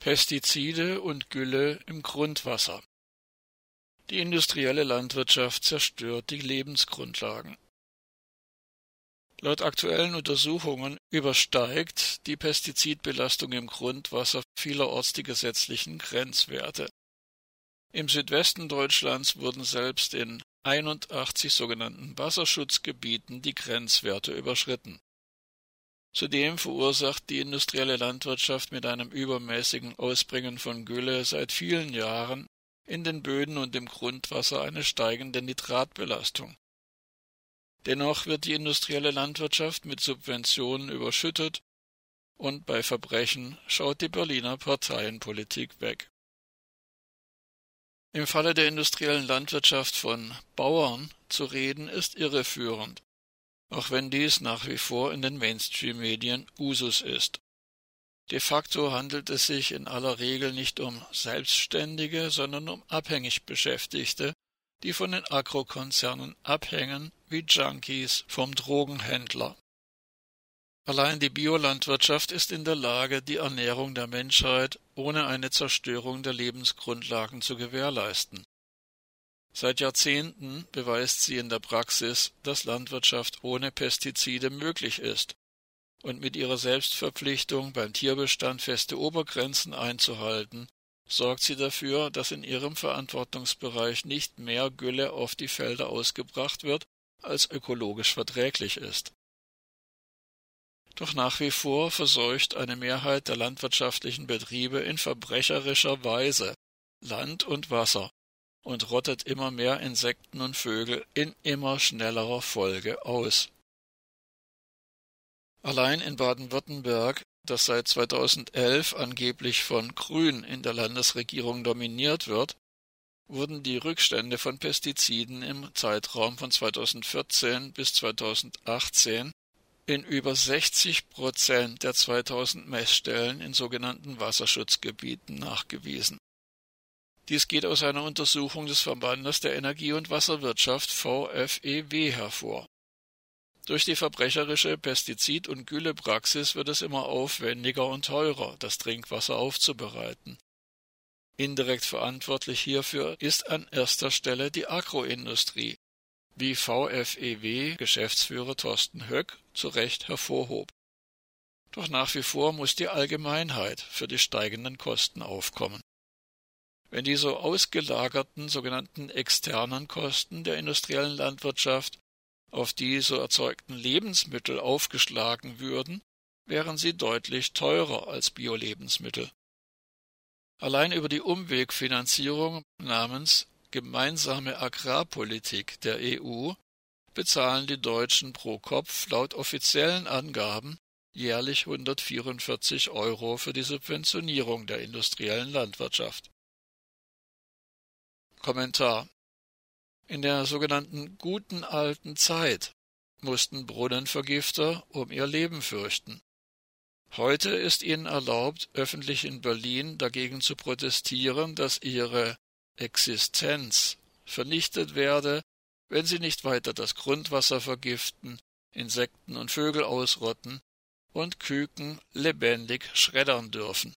Pestizide und Gülle im Grundwasser. Die industrielle Landwirtschaft zerstört die Lebensgrundlagen. Laut aktuellen Untersuchungen übersteigt die Pestizidbelastung im Grundwasser vielerorts die gesetzlichen Grenzwerte. Im Südwesten Deutschlands wurden selbst in 81 sogenannten Wasserschutzgebieten die Grenzwerte überschritten. Zudem verursacht die industrielle Landwirtschaft mit einem übermäßigen Ausbringen von Gülle seit vielen Jahren in den Böden und im Grundwasser eine steigende Nitratbelastung. Dennoch wird die industrielle Landwirtschaft mit Subventionen überschüttet und bei Verbrechen schaut die Berliner Parteienpolitik weg. Im Falle der industriellen Landwirtschaft von Bauern zu reden, ist irreführend auch wenn dies nach wie vor in den Mainstream-Medien Usus ist. De facto handelt es sich in aller Regel nicht um Selbstständige, sondern um abhängig Beschäftigte, die von den Agrokonzernen abhängen wie Junkies vom Drogenhändler. Allein die Biolandwirtschaft ist in der Lage, die Ernährung der Menschheit ohne eine Zerstörung der Lebensgrundlagen zu gewährleisten. Seit Jahrzehnten beweist sie in der Praxis, dass Landwirtschaft ohne Pestizide möglich ist, und mit ihrer Selbstverpflichtung, beim Tierbestand feste Obergrenzen einzuhalten, sorgt sie dafür, dass in ihrem Verantwortungsbereich nicht mehr Gülle auf die Felder ausgebracht wird, als ökologisch verträglich ist. Doch nach wie vor verseucht eine Mehrheit der landwirtschaftlichen Betriebe in verbrecherischer Weise Land und Wasser und rottet immer mehr Insekten und Vögel in immer schnellerer Folge aus. Allein in Baden-Württemberg, das seit 2011 angeblich von Grün in der Landesregierung dominiert wird, wurden die Rückstände von Pestiziden im Zeitraum von 2014 bis 2018 in über 60 Prozent der 2000 Messstellen in sogenannten Wasserschutzgebieten nachgewiesen. Dies geht aus einer Untersuchung des Verbandes der Energie- und Wasserwirtschaft VFEW hervor. Durch die verbrecherische Pestizid- und Güllepraxis wird es immer aufwendiger und teurer, das Trinkwasser aufzubereiten. Indirekt verantwortlich hierfür ist an erster Stelle die Agroindustrie, wie VFEW Geschäftsführer Thorsten Höck zu Recht hervorhob. Doch nach wie vor muss die Allgemeinheit für die steigenden Kosten aufkommen. Wenn die so ausgelagerten sogenannten externen Kosten der industriellen Landwirtschaft auf die so erzeugten Lebensmittel aufgeschlagen würden, wären sie deutlich teurer als Biolebensmittel. Allein über die Umwegfinanzierung namens Gemeinsame Agrarpolitik der EU bezahlen die Deutschen pro Kopf laut offiziellen Angaben jährlich 144 Euro für die Subventionierung der industriellen Landwirtschaft. Kommentar In der sogenannten guten alten Zeit mussten Brunnenvergifter um ihr Leben fürchten. Heute ist ihnen erlaubt, öffentlich in Berlin dagegen zu protestieren, dass ihre Existenz vernichtet werde, wenn sie nicht weiter das Grundwasser vergiften, Insekten und Vögel ausrotten und Küken lebendig schreddern dürfen.